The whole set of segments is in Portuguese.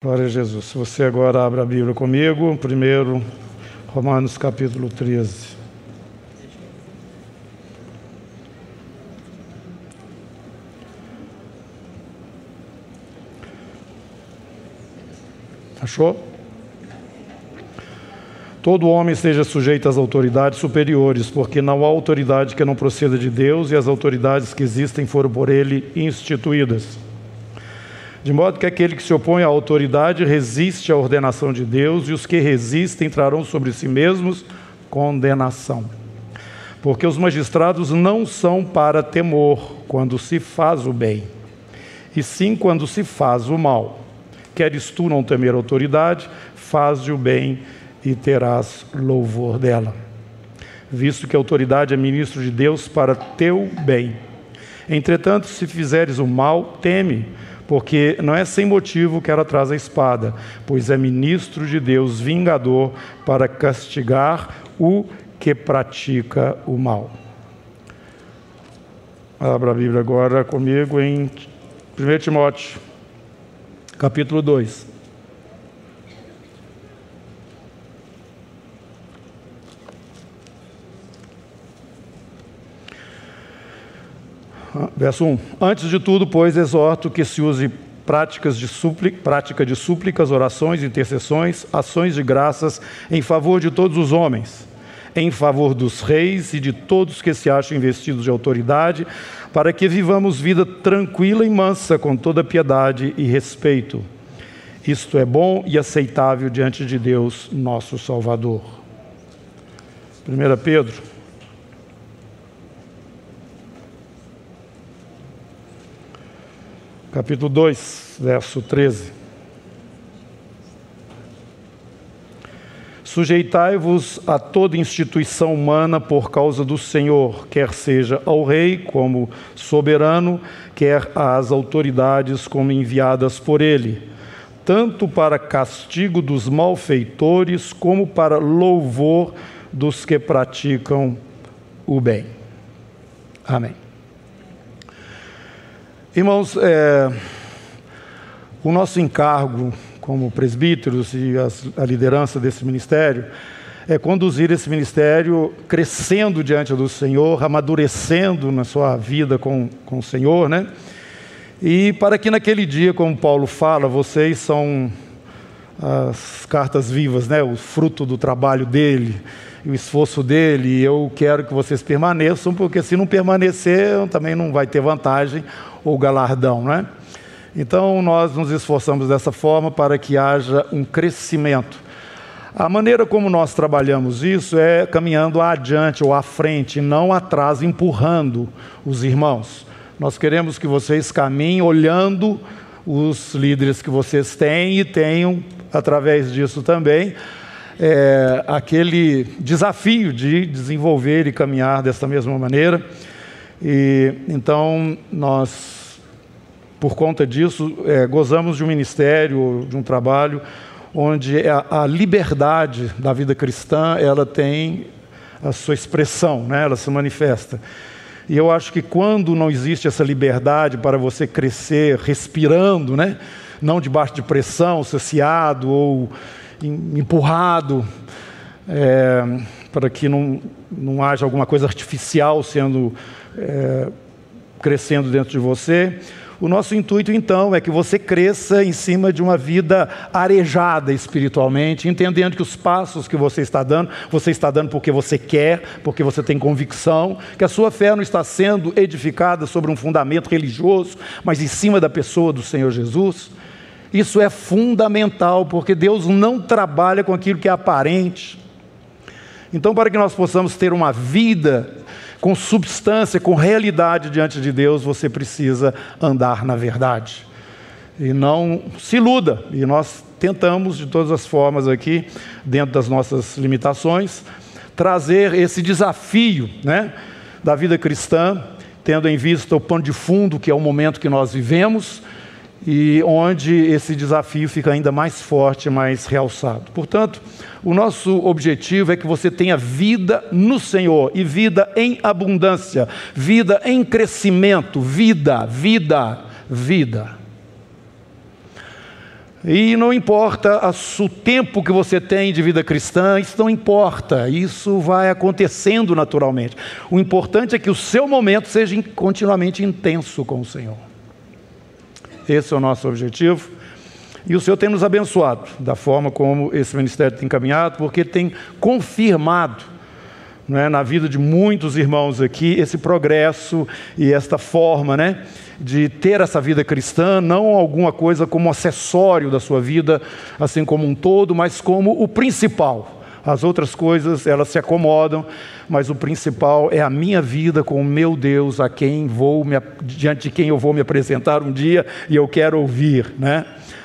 Glória a Jesus. Se você agora abre a Bíblia comigo, primeiro, Romanos capítulo 13. Achou? Todo homem esteja sujeito às autoridades superiores, porque não há autoridade que não proceda de Deus e as autoridades que existem foram por ele instituídas. De modo que aquele que se opõe à autoridade resiste à ordenação de Deus, e os que resistem trarão sobre si mesmos condenação. Porque os magistrados não são para temor quando se faz o bem, e sim quando se faz o mal. Queres tu não temer autoridade, faze o bem e terás louvor dela. Visto que a autoridade é ministro de Deus para teu bem. Entretanto, se fizeres o mal, teme porque não é sem motivo que ela traz a espada, pois é ministro de Deus, vingador, para castigar o que pratica o mal. Abra a Bíblia agora comigo em 1 Timóteo, capítulo 2. Verso 1: Antes de tudo, pois, exorto que se use práticas de súplica, prática de súplicas, orações, intercessões, ações de graças em favor de todos os homens, em favor dos reis e de todos que se acham investidos de autoridade, para que vivamos vida tranquila e mansa, com toda piedade e respeito. Isto é bom e aceitável diante de Deus, nosso Salvador. 1 Pedro capítulo 2, verso 13. Sujeitai-vos a toda instituição humana por causa do Senhor, quer seja ao rei como soberano, quer às autoridades como enviadas por ele, tanto para castigo dos malfeitores como para louvor dos que praticam o bem. Amém. Irmãos, é, o nosso encargo como presbíteros e a liderança desse ministério é conduzir esse ministério crescendo diante do Senhor, amadurecendo na sua vida com, com o Senhor, né? E para que naquele dia, como Paulo fala, vocês são as cartas vivas, né? O fruto do trabalho dele, o esforço dele, e eu quero que vocês permaneçam, porque se não permanecer, também não vai ter vantagem ou galardão, não é? Então nós nos esforçamos dessa forma para que haja um crescimento. A maneira como nós trabalhamos isso é caminhando adiante ou à frente, não atrás, empurrando os irmãos. Nós queremos que vocês caminhem olhando os líderes que vocês têm e tenham, através disso também, é, aquele desafio de desenvolver e caminhar desta mesma maneira. E então nós, por conta disso, é, gozamos de um ministério, de um trabalho onde a, a, liberdade da vida cristã ela tem a sua expressão, né? ela se manifesta. E eu acho que quando não existe essa liberdade para você crescer respirando, né? não debaixo de pressão, saciado ou empurrado, é, para que não, não haja alguma coisa artificial sendo é, crescendo dentro de você. O nosso intuito, então, é que você cresça em cima de uma vida arejada espiritualmente, entendendo que os passos que você está dando, você está dando porque você quer, porque você tem convicção, que a sua fé não está sendo edificada sobre um fundamento religioso, mas em cima da pessoa do Senhor Jesus. Isso é fundamental, porque Deus não trabalha com aquilo que é aparente. Então, para que nós possamos ter uma vida com substância, com realidade diante de Deus, você precisa andar na verdade. E não se iluda. E nós tentamos, de todas as formas aqui, dentro das nossas limitações, trazer esse desafio né, da vida cristã, tendo em vista o pano de fundo, que é o momento que nós vivemos, e onde esse desafio fica ainda mais forte, mais realçado. Portanto, o nosso objetivo é que você tenha vida no Senhor e vida em abundância, vida em crescimento, vida, vida, vida. E não importa o tempo que você tem de vida cristã, isso não importa, isso vai acontecendo naturalmente. O importante é que o seu momento seja continuamente intenso com o Senhor. Esse é o nosso objetivo. E o Senhor tem nos abençoado da forma como esse ministério tem caminhado, porque tem confirmado é, na vida de muitos irmãos aqui esse progresso e esta forma, né? de ter essa vida cristã, não alguma coisa como acessório da sua vida, assim como um todo, mas como o principal. As outras coisas, elas se acomodam, mas o principal é a minha vida com o meu Deus, a quem vou me, diante de quem eu vou me apresentar um dia e eu quero ouvir, né?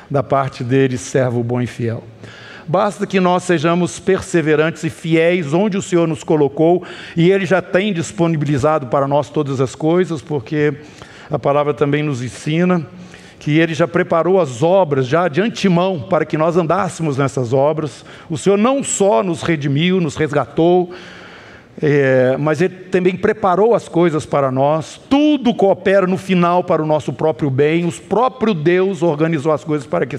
Da parte dele, servo bom e fiel. Basta que nós sejamos perseverantes e fiéis onde o Senhor nos colocou, e Ele já tem disponibilizado para nós todas as coisas, porque a palavra também nos ensina que ele já preparou as obras já de antemão para que nós andássemos nessas obras. O Senhor não só nos redimiu, nos resgatou, é, mas Ele também preparou as coisas para nós. Tudo coopera no final para o nosso próprio bem. O próprio Deus organizou as coisas para que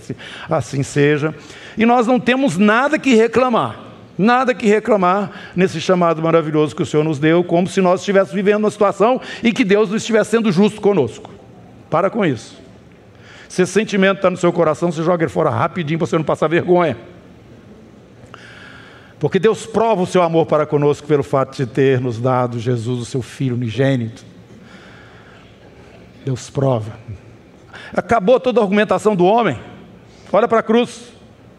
assim seja. E nós não temos nada que reclamar. Nada que reclamar nesse chamado maravilhoso que o Senhor nos deu, como se nós estivéssemos vivendo uma situação e que Deus não estivesse sendo justo conosco. Para com isso. Se esse sentimento está no seu coração, você joga ele fora rapidinho para você não passar vergonha. Porque Deus prova o seu amor para conosco pelo fato de ter nos dado Jesus, o seu Filho unigênito. Deus prova. Acabou toda a argumentação do homem. Olha para a cruz.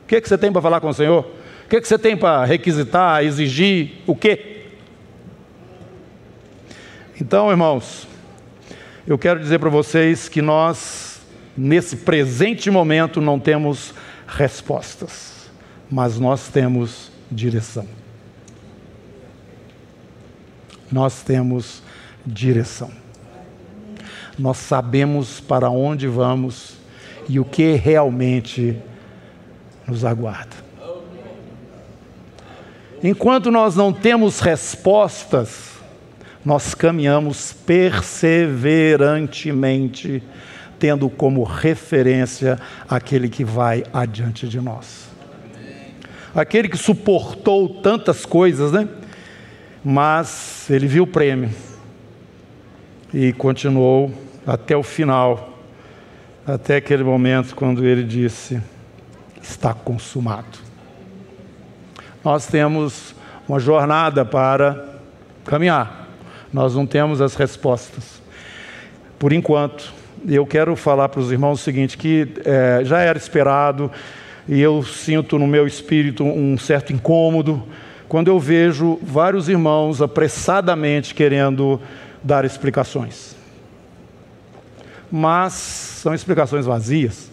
O que, é que você tem para falar com o Senhor? O que, que você tem para requisitar, exigir? O quê? Então, irmãos, eu quero dizer para vocês que nós, nesse presente momento, não temos respostas, mas nós temos direção. Nós temos direção. Nós sabemos para onde vamos e o que realmente nos aguarda. Enquanto nós não temos respostas, nós caminhamos perseverantemente, tendo como referência aquele que vai adiante de nós. Aquele que suportou tantas coisas, né? Mas ele viu o prêmio e continuou até o final, até aquele momento quando ele disse: Está consumado nós temos uma jornada para caminhar. Nós não temos as respostas. Por enquanto, eu quero falar para os irmãos o seguinte: que é, já era esperado, e eu sinto no meu espírito um certo incômodo quando eu vejo vários irmãos apressadamente querendo dar explicações. Mas são explicações vazias.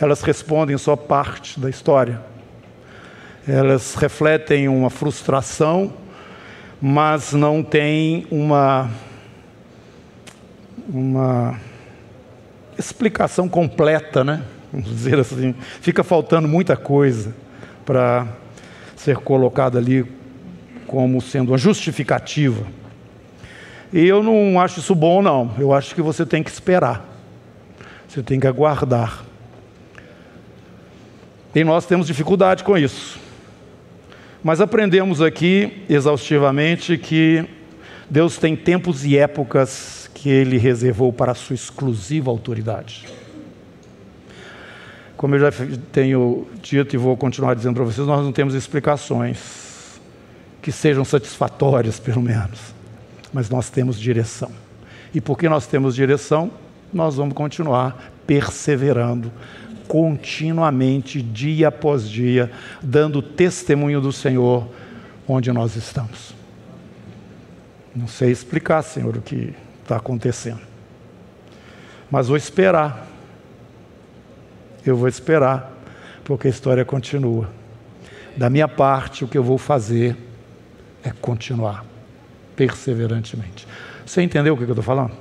Elas respondem só parte da história elas refletem uma frustração, mas não têm uma, uma explicação completa, né? Vamos dizer assim. Fica faltando muita coisa para ser colocada ali como sendo uma justificativa. E eu não acho isso bom, não. Eu acho que você tem que esperar. Você tem que aguardar. E nós temos dificuldade com isso. Mas aprendemos aqui exaustivamente que Deus tem tempos e épocas que Ele reservou para sua exclusiva autoridade. Como eu já tenho dito e vou continuar dizendo para vocês, nós não temos explicações que sejam satisfatórias, pelo menos, mas nós temos direção. E porque nós temos direção, nós vamos continuar perseverando continuamente, dia após dia, dando testemunho do Senhor onde nós estamos. Não sei explicar, Senhor, o que está acontecendo, mas vou esperar. Eu vou esperar, porque a história continua. Da minha parte, o que eu vou fazer é continuar perseverantemente. Você entendeu o que eu estou falando?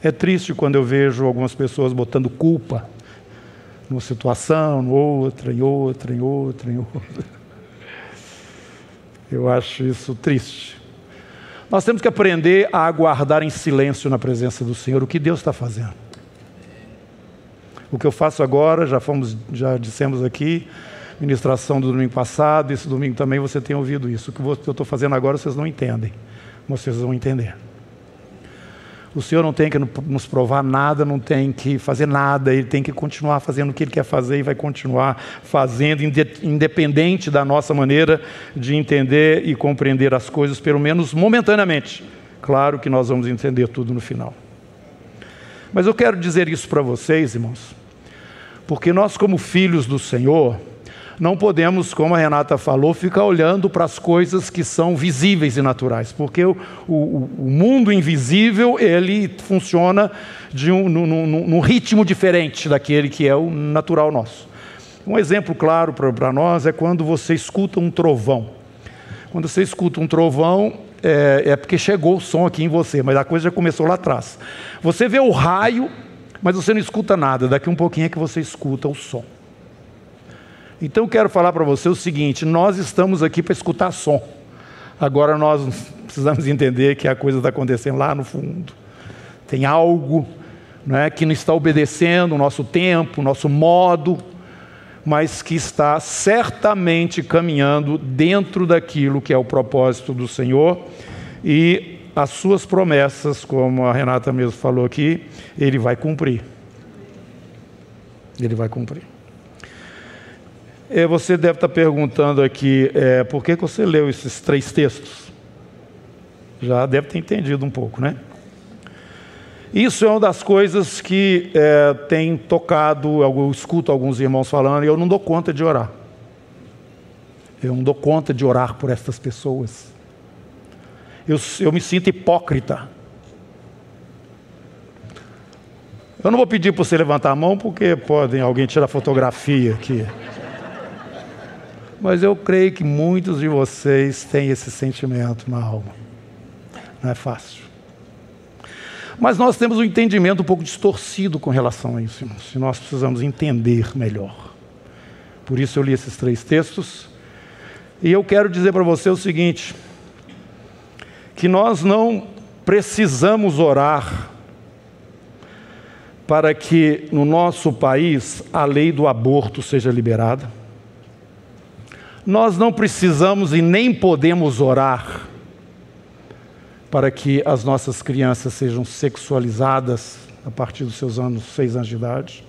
É triste quando eu vejo algumas pessoas botando culpa numa situação, em outra, em outra, em outra, em outra. Eu acho isso triste. Nós temos que aprender a aguardar em silêncio na presença do Senhor o que Deus está fazendo. O que eu faço agora, já fomos, já dissemos aqui, ministração do domingo passado, esse domingo também você tem ouvido isso. O que eu estou fazendo agora vocês não entendem, vocês vão entender. O Senhor não tem que nos provar nada, não tem que fazer nada, Ele tem que continuar fazendo o que Ele quer fazer e vai continuar fazendo, independente da nossa maneira de entender e compreender as coisas, pelo menos momentaneamente. Claro que nós vamos entender tudo no final. Mas eu quero dizer isso para vocês, irmãos, porque nós, como filhos do Senhor, não podemos, como a Renata falou, ficar olhando para as coisas que são visíveis e naturais, porque o, o, o mundo invisível ele funciona de um, num, num, num, ritmo diferente daquele que é o natural nosso. Um exemplo claro para nós é quando você escuta um trovão. Quando você escuta um trovão, é, é porque chegou o som aqui em você, mas a coisa já começou lá atrás. Você vê o raio, mas você não escuta nada. Daqui um pouquinho é que você escuta o som. Então quero falar para você o seguinte: nós estamos aqui para escutar som. Agora nós precisamos entender que a coisa está acontecendo lá no fundo. Tem algo é, que não está obedecendo o nosso tempo, o nosso modo, mas que está certamente caminhando dentro daquilo que é o propósito do Senhor e as suas promessas, como a Renata mesmo falou aqui, ele vai cumprir. Ele vai cumprir. É, você deve estar perguntando aqui, é, por que, que você leu esses três textos? Já deve ter entendido um pouco, né? Isso é uma das coisas que é, tem tocado, eu escuto alguns irmãos falando, e eu não dou conta de orar. Eu não dou conta de orar por estas pessoas. Eu, eu me sinto hipócrita. Eu não vou pedir para você levantar a mão, porque podem alguém tirar fotografia aqui. Mas eu creio que muitos de vocês têm esse sentimento na alma. Não é fácil. Mas nós temos um entendimento um pouco distorcido com relação a isso, irmãos. E nós precisamos entender melhor. Por isso eu li esses três textos. E eu quero dizer para você o seguinte: que nós não precisamos orar para que no nosso país a lei do aborto seja liberada nós não precisamos e nem podemos orar para que as nossas crianças sejam sexualizadas a partir dos seus anos, seis anos de idade.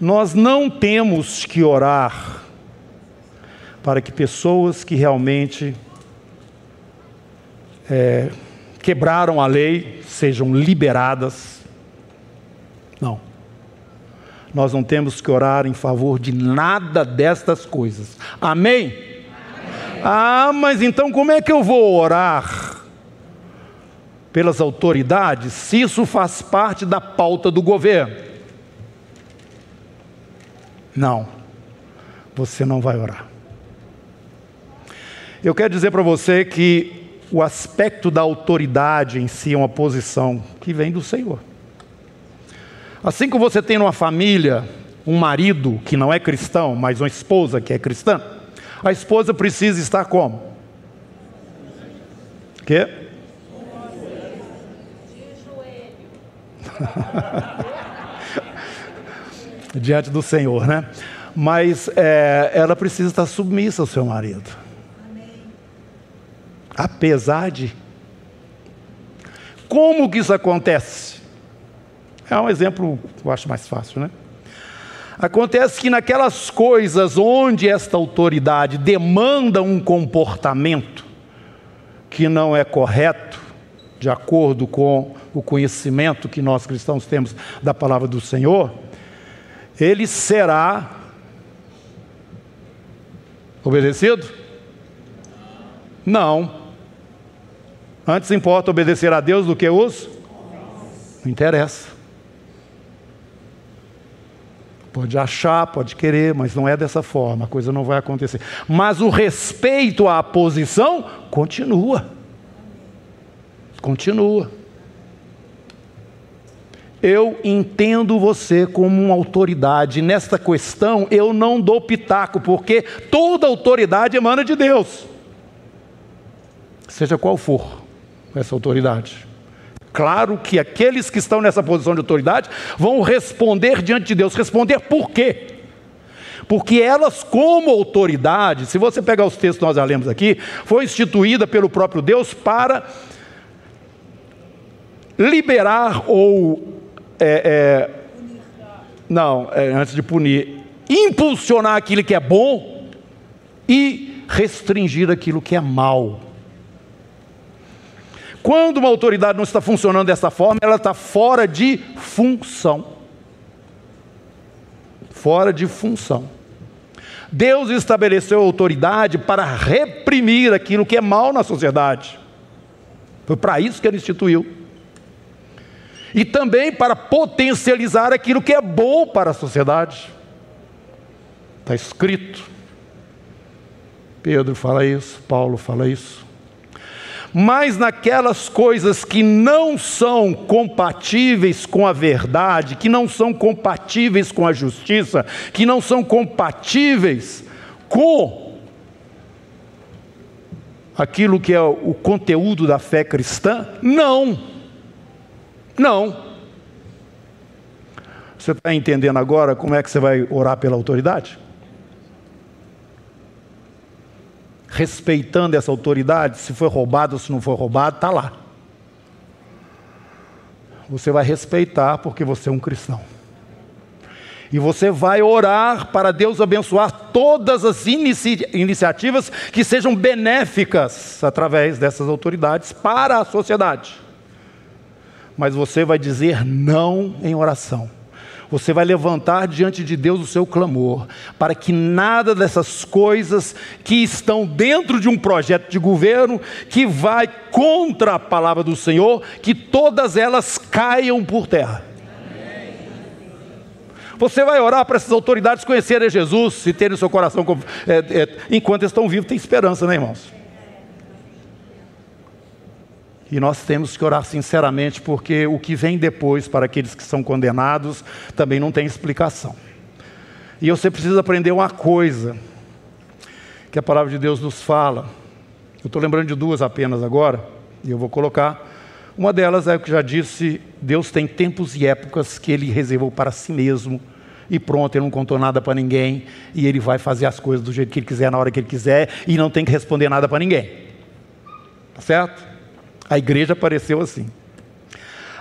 Nós não temos que orar para que pessoas que realmente é, quebraram a lei sejam liberadas. Não nós não temos que orar em favor de nada destas coisas. Amém? Amém? Ah, mas então como é que eu vou orar pelas autoridades se isso faz parte da pauta do governo? Não, você não vai orar. Eu quero dizer para você que o aspecto da autoridade em si é uma posição que vem do Senhor. Assim como você tem numa família um marido que não é cristão, mas uma esposa que é cristã, a esposa precisa estar como? Quê? Diante do Senhor, né? Mas é, ela precisa estar submissa ao seu marido. Apesar de. Como que isso acontece? É um exemplo que eu acho mais fácil, né? Acontece que naquelas coisas onde esta autoridade demanda um comportamento que não é correto, de acordo com o conhecimento que nós cristãos temos da palavra do Senhor, ele será obedecido? Não. Antes importa obedecer a Deus do que os? Não interessa. Pode achar, pode querer, mas não é dessa forma, a coisa não vai acontecer. Mas o respeito à posição continua. Continua. Eu entendo você como uma autoridade. Nesta questão, eu não dou pitaco, porque toda autoridade emana de Deus. Seja qual for essa autoridade. Claro que aqueles que estão nessa posição de autoridade vão responder diante de Deus. Responder por quê? Porque elas, como autoridade, se você pegar os textos que nós já lemos aqui, foi instituída pelo próprio Deus para liberar ou. É, é, não, é, antes de punir, impulsionar aquilo que é bom e restringir aquilo que é mal. Quando uma autoridade não está funcionando dessa forma, ela está fora de função. Fora de função. Deus estabeleceu autoridade para reprimir aquilo que é mal na sociedade. Foi para isso que ele instituiu. E também para potencializar aquilo que é bom para a sociedade. Está escrito. Pedro fala isso, Paulo fala isso mas naquelas coisas que não são compatíveis com a verdade, que não são compatíveis com a justiça, que não são compatíveis com aquilo que é o conteúdo da fé cristã? Não. Não. Você está entendendo agora como é que você vai orar pela autoridade? Respeitando essa autoridade, se foi roubado ou se não foi roubado, está lá. Você vai respeitar porque você é um cristão. E você vai orar para Deus abençoar todas as inici iniciativas que sejam benéficas através dessas autoridades para a sociedade. Mas você vai dizer não em oração você vai levantar diante de Deus o seu clamor, para que nada dessas coisas que estão dentro de um projeto de governo, que vai contra a palavra do Senhor, que todas elas caiam por terra. Você vai orar para essas autoridades conhecerem Jesus e terem o seu coração. É, é, enquanto estão vivos, tem esperança, né, irmãos? E nós temos que orar sinceramente, porque o que vem depois para aqueles que são condenados também não tem explicação. E você precisa aprender uma coisa que a palavra de Deus nos fala. Eu estou lembrando de duas apenas agora, e eu vou colocar. Uma delas é o que já disse: Deus tem tempos e épocas que Ele reservou para si mesmo, e pronto, Ele não contou nada para ninguém, e Ele vai fazer as coisas do jeito que Ele quiser, na hora que Ele quiser, e não tem que responder nada para ninguém. Tá certo? A igreja apareceu assim.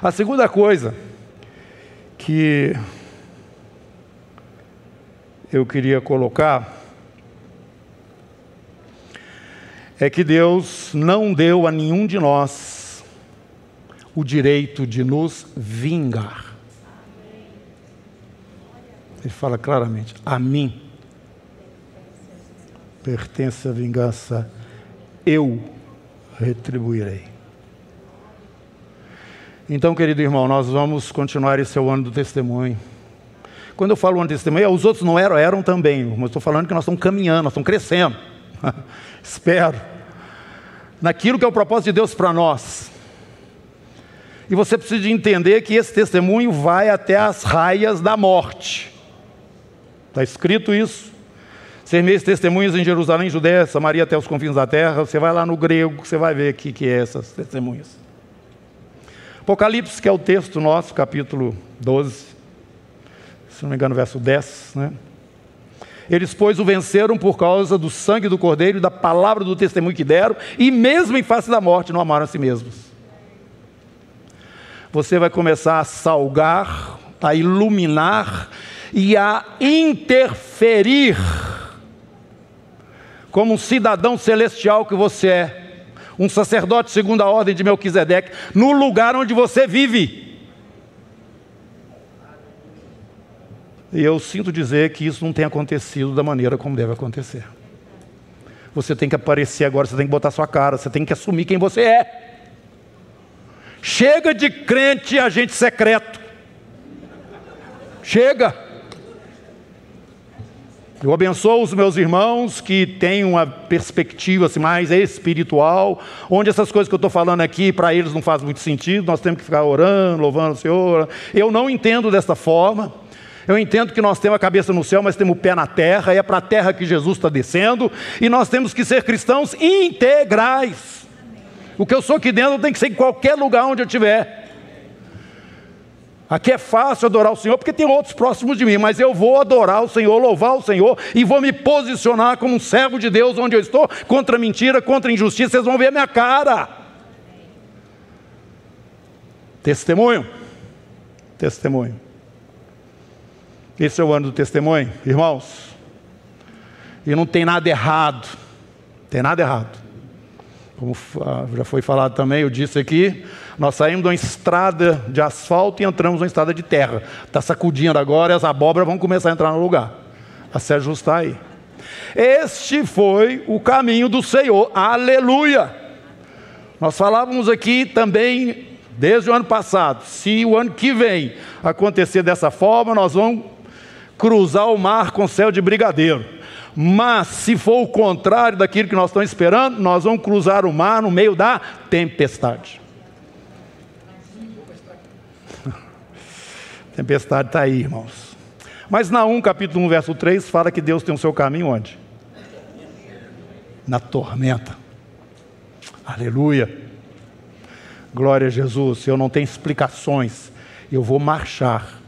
A segunda coisa que eu queria colocar é que Deus não deu a nenhum de nós o direito de nos vingar. Ele fala claramente: a mim pertence a vingança, eu retribuirei. Então, querido irmão, nós vamos continuar esse é o ano do testemunho. Quando eu falo ano do testemunho, os outros não eram, eram também, mas estou falando que nós estamos caminhando, nós estamos crescendo. Espero. Naquilo que é o propósito de Deus para nós. E você precisa de entender que esse testemunho vai até as raias da morte. Está escrito isso. Ser meus testemunhos em Jerusalém, Judéia, Samaria até os confins da terra. Você vai lá no grego, você vai ver o que, que é essas testemunhas. Apocalipse, que é o texto nosso, capítulo 12, se não me engano, verso 10, né? Eles, pois, o venceram por causa do sangue do Cordeiro e da palavra do testemunho que deram, e mesmo em face da morte não amaram a si mesmos. Você vai começar a salgar, a iluminar e a interferir como um cidadão celestial que você é um sacerdote segundo a ordem de Melquisedeque, no lugar onde você vive. E eu sinto dizer que isso não tem acontecido da maneira como deve acontecer. Você tem que aparecer agora, você tem que botar sua cara, você tem que assumir quem você é. Chega de crente agente secreto. Chega. Eu abençoo os meus irmãos que têm uma perspectiva assim, mais espiritual, onde essas coisas que eu estou falando aqui para eles não faz muito sentido, nós temos que ficar orando, louvando o Senhor. Eu não entendo dessa forma. Eu entendo que nós temos a cabeça no céu, mas temos o pé na terra, e é para a terra que Jesus está descendo, e nós temos que ser cristãos integrais. O que eu sou aqui dentro tem que ser em qualquer lugar onde eu estiver. Aqui é fácil adorar o Senhor porque tem outros próximos de mim, mas eu vou adorar o Senhor, louvar o Senhor e vou me posicionar como um servo de Deus onde eu estou, contra mentira, contra injustiça. Vocês vão ver a minha cara. Testemunho. Testemunho. Esse é o ano do testemunho, irmãos. E não tem nada errado. Tem nada errado. Como já foi falado também, eu disse aqui, nós saímos de uma estrada de asfalto e entramos numa estrada de terra. Está sacudindo agora e as abóboras vão começar a entrar no lugar. A se ajustar aí. Este foi o caminho do Senhor. Aleluia! Nós falávamos aqui também, desde o ano passado, se o ano que vem acontecer dessa forma, nós vamos cruzar o mar com céu de brigadeiro. Mas se for o contrário daquilo que nós estamos esperando, nós vamos cruzar o mar no meio da tempestade. tempestade está aí, irmãos. Mas na 1, capítulo 1, verso 3, fala que Deus tem o seu caminho onde? Na tormenta. Aleluia. Glória a Jesus. Se eu não tenho explicações, eu vou marchar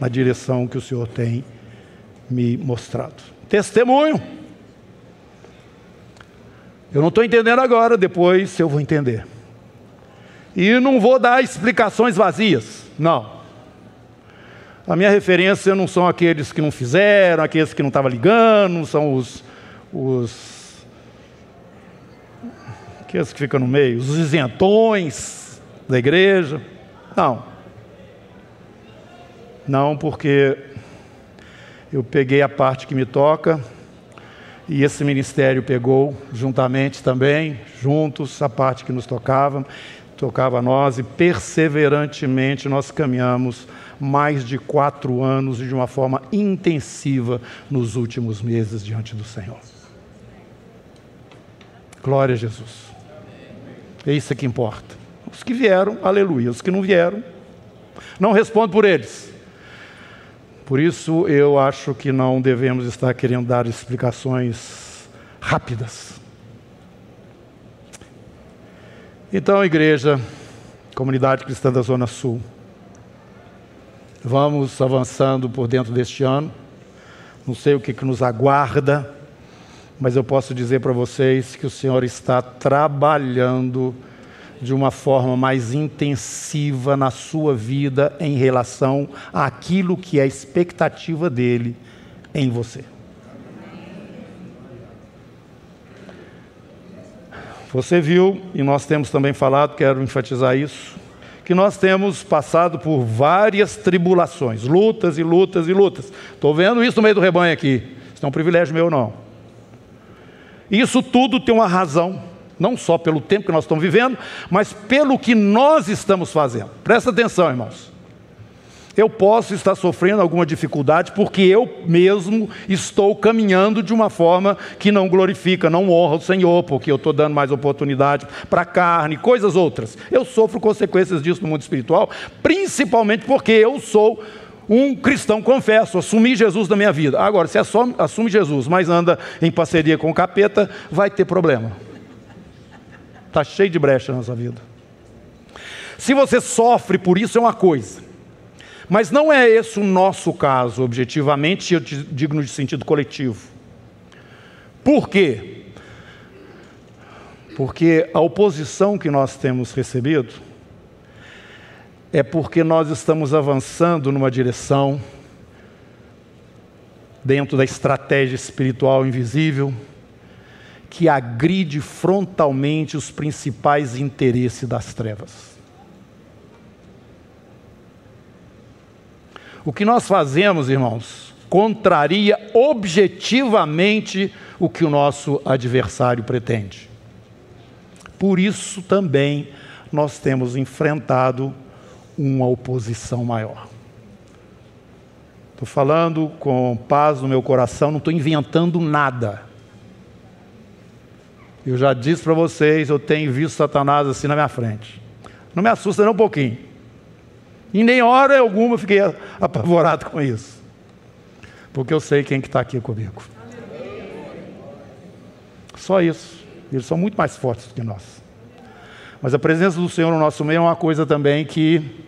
na direção que o Senhor tem me mostrado. Testemunho. Eu não estou entendendo agora, depois eu vou entender. E não vou dar explicações vazias, não. A minha referência não são aqueles que não fizeram, aqueles que não estavam ligando, não são os, os. aqueles que ficam no meio, os isentões da igreja. Não. Não, porque eu peguei a parte que me toca e esse ministério pegou juntamente também, juntos, a parte que nos tocava, tocava a nós e perseverantemente nós caminhamos mais de quatro anos e de uma forma intensiva nos últimos meses diante do Senhor. Glória a Jesus. É isso que importa. Os que vieram, aleluia. Os que não vieram, não respondo por eles. Por isso, eu acho que não devemos estar querendo dar explicações rápidas. Então, igreja, comunidade cristã da Zona Sul, vamos avançando por dentro deste ano. Não sei o que, que nos aguarda, mas eu posso dizer para vocês que o Senhor está trabalhando de uma forma mais intensiva na sua vida em relação àquilo que é a expectativa dele em você. Você viu, e nós temos também falado, quero enfatizar isso, que nós temos passado por várias tribulações, lutas e lutas e lutas. Estou vendo isso no meio do rebanho aqui. Isso não é um privilégio meu, não. Isso tudo tem uma razão não só pelo tempo que nós estamos vivendo, mas pelo que nós estamos fazendo. Presta atenção, irmãos. Eu posso estar sofrendo alguma dificuldade porque eu mesmo estou caminhando de uma forma que não glorifica, não honra o Senhor, porque eu estou dando mais oportunidade para a carne, coisas outras. Eu sofro consequências disso no mundo espiritual, principalmente porque eu sou um cristão, confesso, assumi Jesus na minha vida. Agora, se assume Jesus, mas anda em parceria com o capeta, vai ter problema. Está cheio de brecha na sua vida. Se você sofre por isso, é uma coisa. Mas não é esse o nosso caso, objetivamente, eu digo no sentido coletivo. Por quê? Porque a oposição que nós temos recebido é porque nós estamos avançando numa direção dentro da estratégia espiritual invisível que agride frontalmente os principais interesses das trevas. O que nós fazemos, irmãos, contraria objetivamente o que o nosso adversário pretende. Por isso também nós temos enfrentado uma oposição maior. Estou falando com paz no meu coração, não estou inventando nada. Eu já disse para vocês, eu tenho visto Satanás assim na minha frente. Não me assusta nem um pouquinho. E nem hora alguma eu fiquei apavorado com isso. Porque eu sei quem que está aqui comigo. Só isso. Eles são muito mais fortes do que nós. Mas a presença do Senhor no nosso meio é uma coisa também que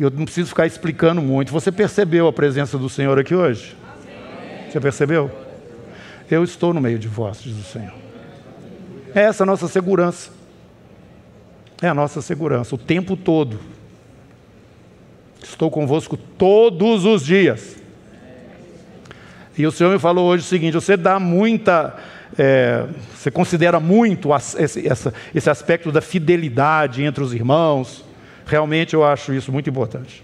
Eu não preciso ficar explicando muito. Você percebeu a presença do Senhor aqui hoje? Você percebeu? Eu estou no meio de vós, diz o Senhor. É essa a nossa segurança. É a nossa segurança, o tempo todo. Estou convosco todos os dias. E o Senhor me falou hoje o seguinte: você dá muita. É, você considera muito esse, essa, esse aspecto da fidelidade entre os irmãos. Realmente eu acho isso muito importante.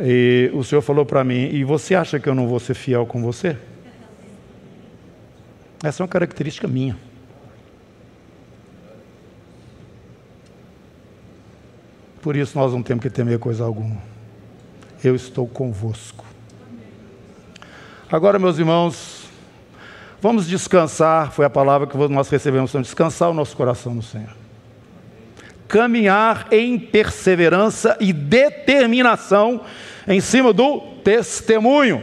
E o Senhor falou para mim: e você acha que eu não vou ser fiel com você? Essa é uma característica minha. Por isso nós não temos que temer coisa alguma. Eu estou convosco. Agora, meus irmãos, vamos descansar, foi a palavra que nós recebemos, descansar o nosso coração no Senhor. Caminhar em perseverança e determinação em cima do testemunho.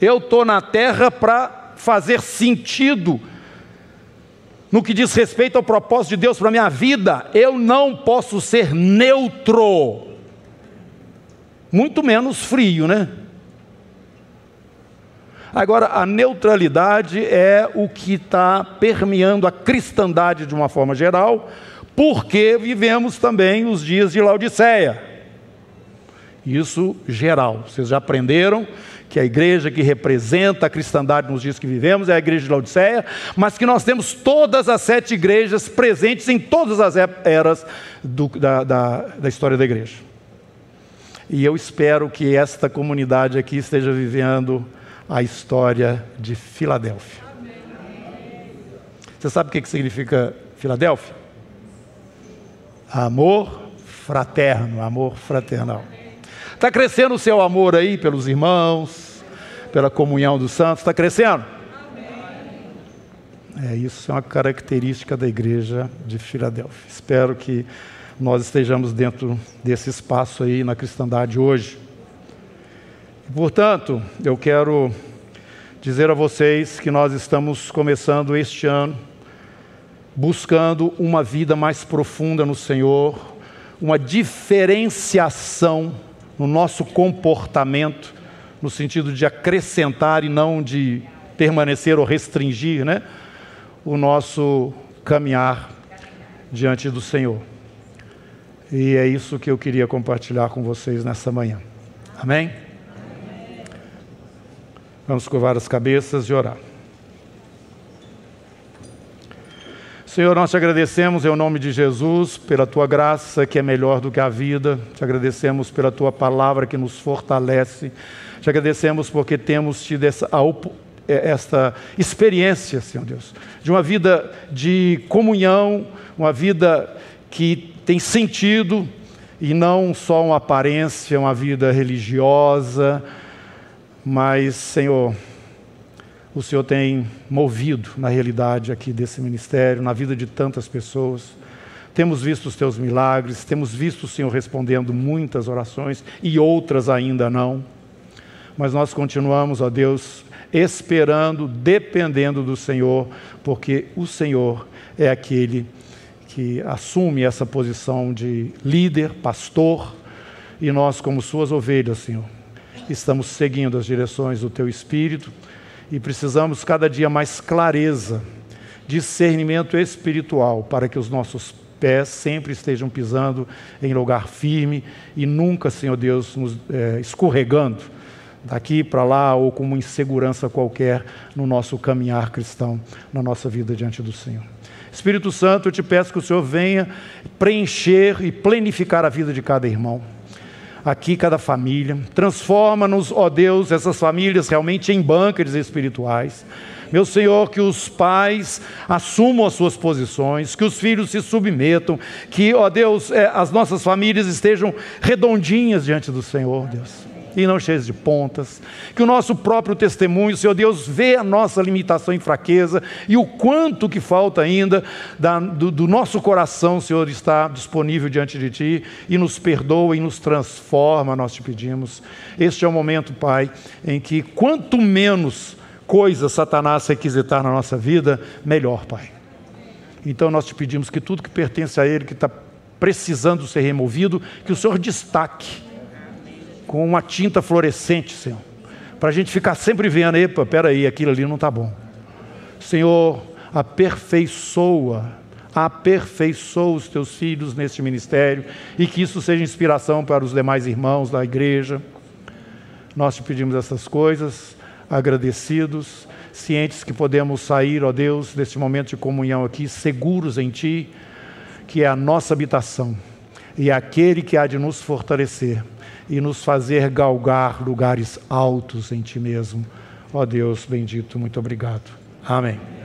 Eu estou na terra para fazer sentido no que diz respeito ao propósito de Deus para a minha vida, eu não posso ser neutro, muito menos frio, né? Agora, a neutralidade é o que está permeando a cristandade de uma forma geral, porque vivemos também os dias de Laodiceia. Isso geral, vocês já aprenderam que a igreja que representa a cristandade nos dias que vivemos é a igreja de Laodiceia, mas que nós temos todas as sete igrejas presentes em todas as eras do, da, da, da história da igreja. E eu espero que esta comunidade aqui esteja vivendo a história de Filadélfia. Você sabe o que significa Filadélfia? Amor fraterno, amor fraternal. Está crescendo o seu amor aí pelos irmãos, pela comunhão dos santos? Está crescendo? É, isso é uma característica da igreja de Filadélfia. Espero que nós estejamos dentro desse espaço aí na cristandade hoje. Portanto, eu quero dizer a vocês que nós estamos começando este ano buscando uma vida mais profunda no Senhor, uma diferenciação no nosso comportamento, no sentido de acrescentar e não de permanecer ou restringir, né? O nosso caminhar diante do Senhor. E é isso que eu queria compartilhar com vocês nessa manhã. Amém? Vamos curvar as cabeças e orar. Senhor, nós te agradecemos em nome de Jesus pela tua graça que é melhor do que a vida. Te agradecemos pela tua palavra que nos fortalece. Te agradecemos porque temos tido essa, é, esta experiência, Senhor Deus, de uma vida de comunhão, uma vida que tem sentido e não só uma aparência, uma vida religiosa, mas, Senhor, o Senhor tem movido na realidade aqui desse ministério, na vida de tantas pessoas. Temos visto os teus milagres, temos visto o Senhor respondendo muitas orações e outras ainda não. Mas nós continuamos, ó Deus, esperando, dependendo do Senhor, porque o Senhor é aquele que assume essa posição de líder, pastor, e nós, como suas ovelhas, Senhor, estamos seguindo as direções do teu Espírito e precisamos cada dia mais clareza, discernimento espiritual para que os nossos pés sempre estejam pisando em lugar firme e nunca, Senhor Deus, nos é, escorregando daqui para lá ou com uma insegurança qualquer no nosso caminhar cristão, na nossa vida diante do Senhor. Espírito Santo, eu te peço que o Senhor venha preencher e planificar a vida de cada irmão aqui cada família. Transforma-nos, ó Deus, essas famílias realmente em bunkers espirituais. Meu Senhor, que os pais assumam as suas posições, que os filhos se submetam, que, ó Deus, é, as nossas famílias estejam redondinhas diante do Senhor, Deus e não cheios de pontas. Que o nosso próprio testemunho, Senhor Deus, vê a nossa limitação e fraqueza e o quanto que falta ainda da, do, do nosso coração, Senhor, está disponível diante de Ti e nos perdoa e nos transforma, nós te pedimos. Este é o momento, Pai, em que quanto menos coisas Satanás requisitar na nossa vida, melhor, Pai. Então nós te pedimos que tudo que pertence a Ele, que está precisando ser removido, que o Senhor destaque com uma tinta fluorescente, Senhor, para a gente ficar sempre vendo, epa, peraí, aquilo ali não está bom. Senhor, aperfeiçoa, aperfeiçoa os teus filhos neste ministério e que isso seja inspiração para os demais irmãos da igreja. Nós te pedimos essas coisas, agradecidos, cientes que podemos sair, ó Deus, deste momento de comunhão aqui, seguros em Ti, que é a nossa habitação e é aquele que há de nos fortalecer e nos fazer galgar lugares altos em Ti mesmo. Ó Deus bendito, muito obrigado. Amém.